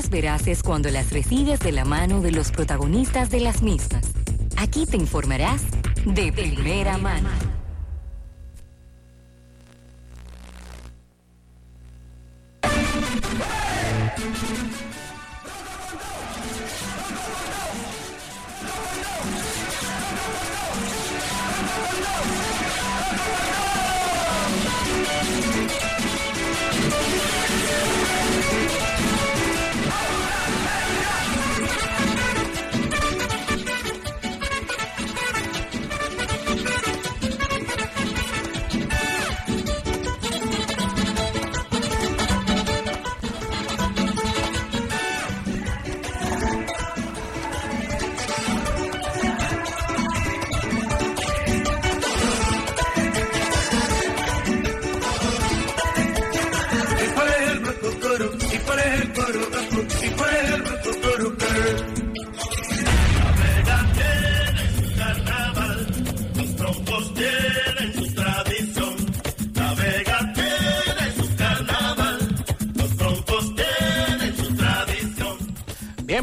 más veraces cuando las recibes de la mano de los protagonistas de las mismas. Aquí te informarás de primera mano.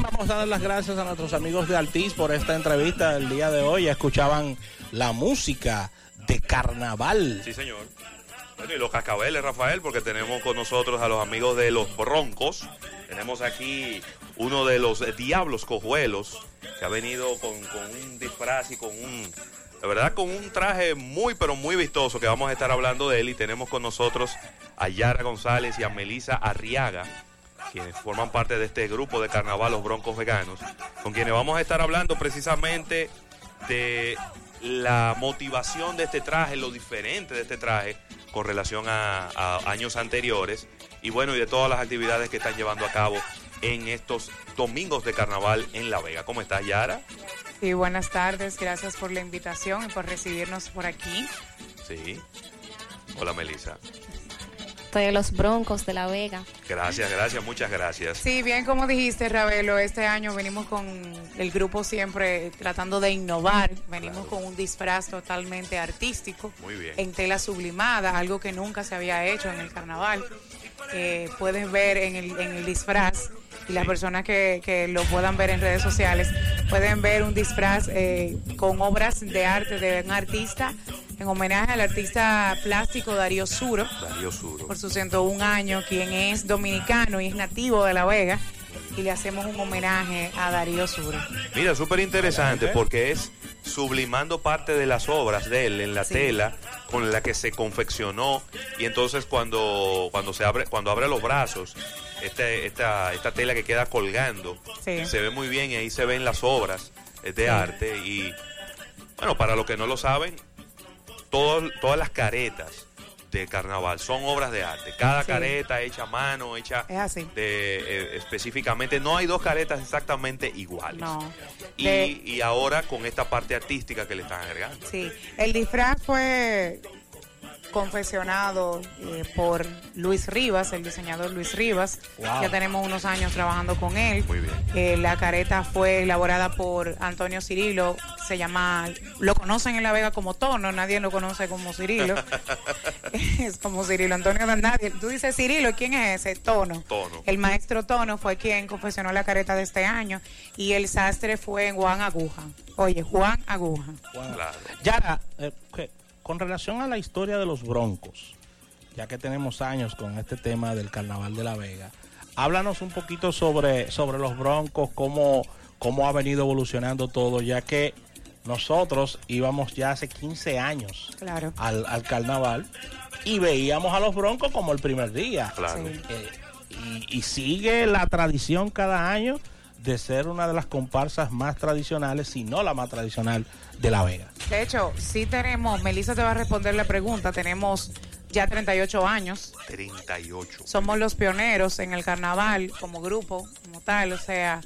Vamos a dar las gracias a nuestros amigos de Altiz por esta entrevista del día de hoy. Escuchaban la música de carnaval. Sí, señor. Bueno, y los cascabeles, Rafael, porque tenemos con nosotros a los amigos de los Broncos. Tenemos aquí uno de los Diablos Cojuelos, que ha venido con, un disfraz y con un, de verdad, con un traje muy, pero muy vistoso, que vamos a estar hablando de él. Y tenemos con nosotros a Yara González y a Melisa Arriaga quienes forman parte de este grupo de carnaval, los Broncos Veganos, con quienes vamos a estar hablando precisamente de la motivación de este traje, lo diferente de este traje con relación a, años anteriores y bueno, y de todas las actividades que están llevando a cabo en estos domingos de carnaval en La Vega. ¿Cómo estás, Yara? Sí, buenas tardes. Gracias por la invitación y por recibirnos por aquí. Sí. Hola, Melissa de los Broncos de La Vega. Gracias, gracias, muchas gracias. Sí, bien como dijiste, Ravelo, este año venimos con el grupo siempre tratando de innovar. Venimos con un disfraz totalmente artístico. Muy bien. En tela sublimada, algo que nunca se había hecho en el carnaval. Eh, puedes ver en el, en el disfraz y las personas que, que, lo puedan ver en redes sociales pueden ver un disfraz eh, con obras de arte de un artista en homenaje al artista plástico Darío Suro. Darío Suro. Por su 101 años, quien es dominicano y es nativo de La Vega. Y le hacemos un homenaje a Darío Suro. Mira, súper interesante porque es sublimando parte de las obras de él en la tela con la que se confeccionó y entonces cuando cuando se abre cuando abre los brazos este, esta, esta tela que queda colgando se ve muy bien y ahí se ven las obras de arte y bueno para los que no lo saben todas las caretas de carnaval son obras de arte. Cada careta hecha a mano, hecha De, eh, específicamente. No hay dos caretas exactamente iguales. Y, y, ahora con esta parte artística que le están agregando. Sí, el disfraz fue confeccionado eh, por Luis Rivas, el diseñador Luis Rivas. Ya tenemos unos años trabajando con él. Muy bien. Eh, la careta fue elaborada por Antonio Cirilo. Se llama, lo conocen en La Vega como Tono, nadie lo conoce como Cirilo. es como Cirilo. Antonio nadie. Tú dices Cirilo, ¿quién es ese? Tono. Tono. El maestro Tono fue quien confeccionó la careta de este año y el sastre fue Juan Aguja. Oye, Juan Aguja. Claro. Yara, eh, con relación a la historia de los Broncos, ya que tenemos años con este tema del Carnaval de la Vega, háblanos un poquito sobre, sobre los Broncos, cómo, cómo ha venido evolucionando todo, ya que nosotros íbamos ya hace 15 años al, Carnaval y veíamos a los Broncos como el primer día. Eh, y, y sigue la tradición cada año de ser una de las comparsas más tradicionales, si no la más tradicional de La Vega. De hecho, sí tenemos, Melissa te va a responder la pregunta, tenemos ya 38 años. 38. Somos los pioneros en el carnaval como grupo, como tal, o sea,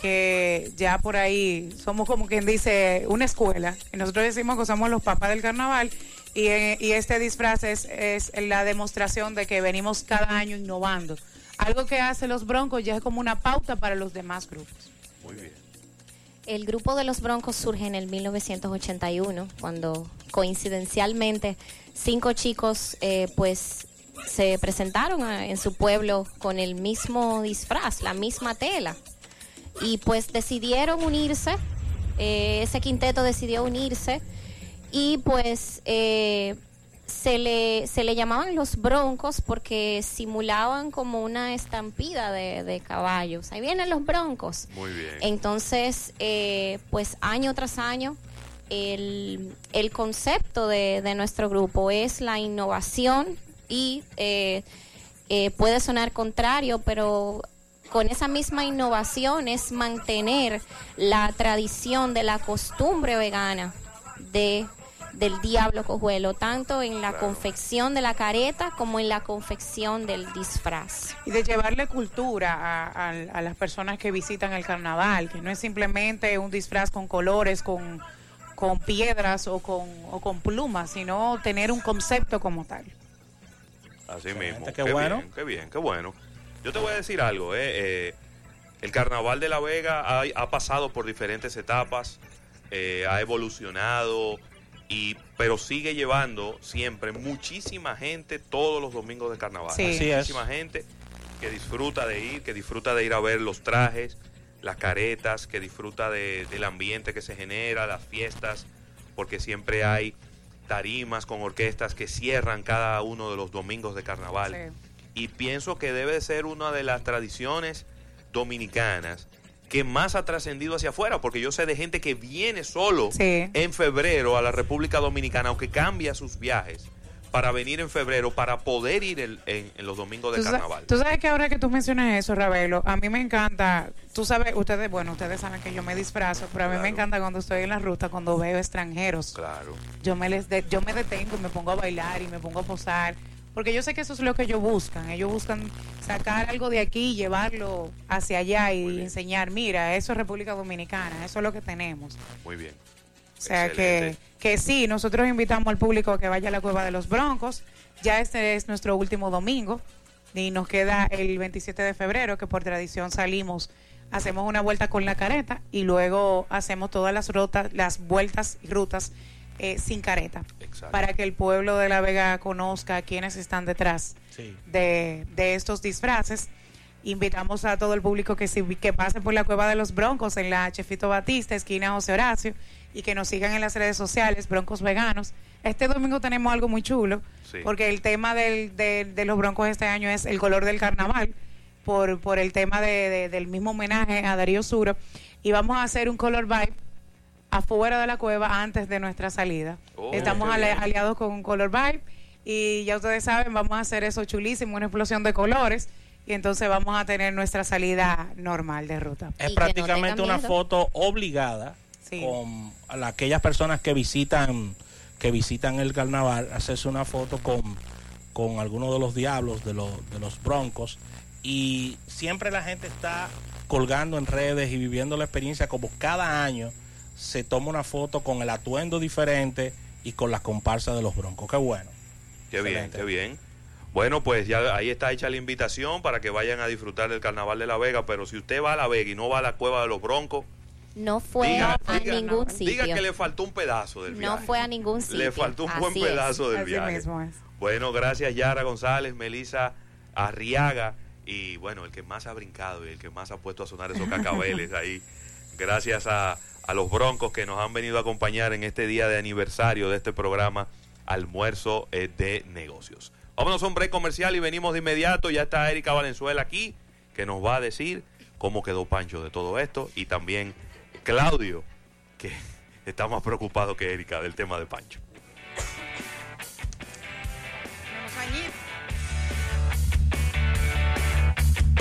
que ya por ahí somos como quien dice una escuela. Y nosotros decimos que somos los papás del carnaval y, eh, y este disfraz es, es la demostración de que venimos cada año innovando. Algo que hace los Broncos ya es como una pauta para los demás grupos. Muy bien. El grupo de los Broncos surge en el 1981, cuando coincidencialmente cinco chicos, eh, pues se presentaron a- en su pueblo con el mismo disfraz, la misma tela. Y pues decidieron unirse, eh, ese quinteto decidió unirse y pues eh, se, le, se le llamaban los broncos porque simulaban como una estampida de, de caballos. Ahí vienen los broncos. Muy bien. Entonces, eh, pues año tras año, el, el concepto de, de nuestro grupo es la innovación y eh, eh, puede sonar contrario, pero con esa misma innovación es mantener la tradición de la costumbre vegana de del diablo cojuelo, tanto en la confección de la careta como en la confección del disfraz. y de llevarle cultura a, a- a las personas que visitan el carnaval, que no es simplemente un disfraz con colores, con, con piedras o con, o con plumas, sino tener un concepto como tal. Así mismo. qué bueno. Bien, qué bien, qué bueno. Yo te voy a decir algo, eh, eh, el carnaval de La Vega ha, ha pasado por diferentes etapas, eh, ha evolucionado, y, pero sigue llevando siempre muchísima gente todos los domingos de carnaval. Sí. Así es. Muchísima gente que disfruta de ir, que disfruta de ir a ver los trajes, las caretas, que disfruta de- del ambiente que se genera, las fiestas, porque siempre hay tarimas con orquestas que cierran cada uno de los domingos de carnaval. Sí. Y pienso que debe ser una de las tradiciones dominicanas que más ha trascendido hacia afuera, porque yo sé de gente que viene solo Sí. en febrero a la República Dominicana, aunque cambia sus viajes, para venir en febrero, para poder ir el- en, en los domingos de Tú carnaval. Tú sabes que ahora que tú mencionas eso, Ravelo, a mí me encanta, tú sabes, ustedes, bueno, ustedes saben que yo me disfrazo, pero a mí Claro. me encanta cuando estoy en la ruta, cuando veo extranjeros. Claro. Yo me les de- yo me detengo y me pongo a bailar y me pongo a posar, porque yo sé que eso es lo que ellos buscan. Ellos buscan sacar algo de aquí, llevarlo hacia allá y enseñar, mira, eso es República Dominicana, eso es lo que tenemos. Muy bien. O sea que, que sí, nosotros invitamos al público a que vaya a la Cueva de los Broncos. Ya este es nuestro último domingo y nos queda el 27 de febrero, que por tradición salimos, hacemos una vuelta con la careta y luego hacemos todas las rutas, las vueltas y rutas eh, sin careta, Exacto. para que el pueblo de La Vega conozca quiénes están detrás Sí. de, de estos disfraces. Invitamos a todo el público que, si- que pase por la Cueva de los Broncos en la Chefito Batista, esquina José Horacio, y que nos sigan en las redes sociales, Broncos Veganos. Este domingo tenemos algo muy chulo, Sí. porque el tema del- de, de los Broncos este año es el color del carnaval, por, por el tema de- de- del mismo homenaje a Darío Suro. Y vamos a hacer un color vibe afuera de la cueva antes de nuestra salida. Oh, Estamos aliados con Color Vibe y ya ustedes saben, vamos a hacer eso chulísimo, una explosión de colores y entonces vamos a tener nuestra salida normal de ruta. Es no prácticamente una foto obligada Sí. con aquellas personas que visitan que visitan el carnaval, hacerse una foto con, con alguno de los diablos, de los, de los broncos. Y siempre la gente está colgando en redes y viviendo la experiencia como cada año se toma una foto con el atuendo diferente y con la comparsa de los broncos. Qué bueno. Qué bien, qué bien. Bueno, pues ya ahí está hecha la invitación para que vayan a disfrutar del Carnaval de La Vega, pero si usted va a La Vega y no va a la Cueva de los Broncos, No fue diga, a diga- ningún diga sitio. que le faltó un pedazo del viaje. No fue a ningún sitio. Le faltó un buen es. pedazo del Así viaje. mismo es. Bueno, gracias Yara González, Melisa Arriaga y bueno, el que más ha brincado y el que más ha puesto a sonar esos cacabeles ahí. Gracias a, a los broncos que nos han venido a acompañar en este día de aniversario de este programa Almuerzo eh, de Negocios. Vámonos a un break comercial y venimos de inmediato. Ya está Erika Valenzuela aquí que nos va a decir cómo quedó Pancho de todo esto y también Claudio que está más preocupado que Erika del tema de Pancho.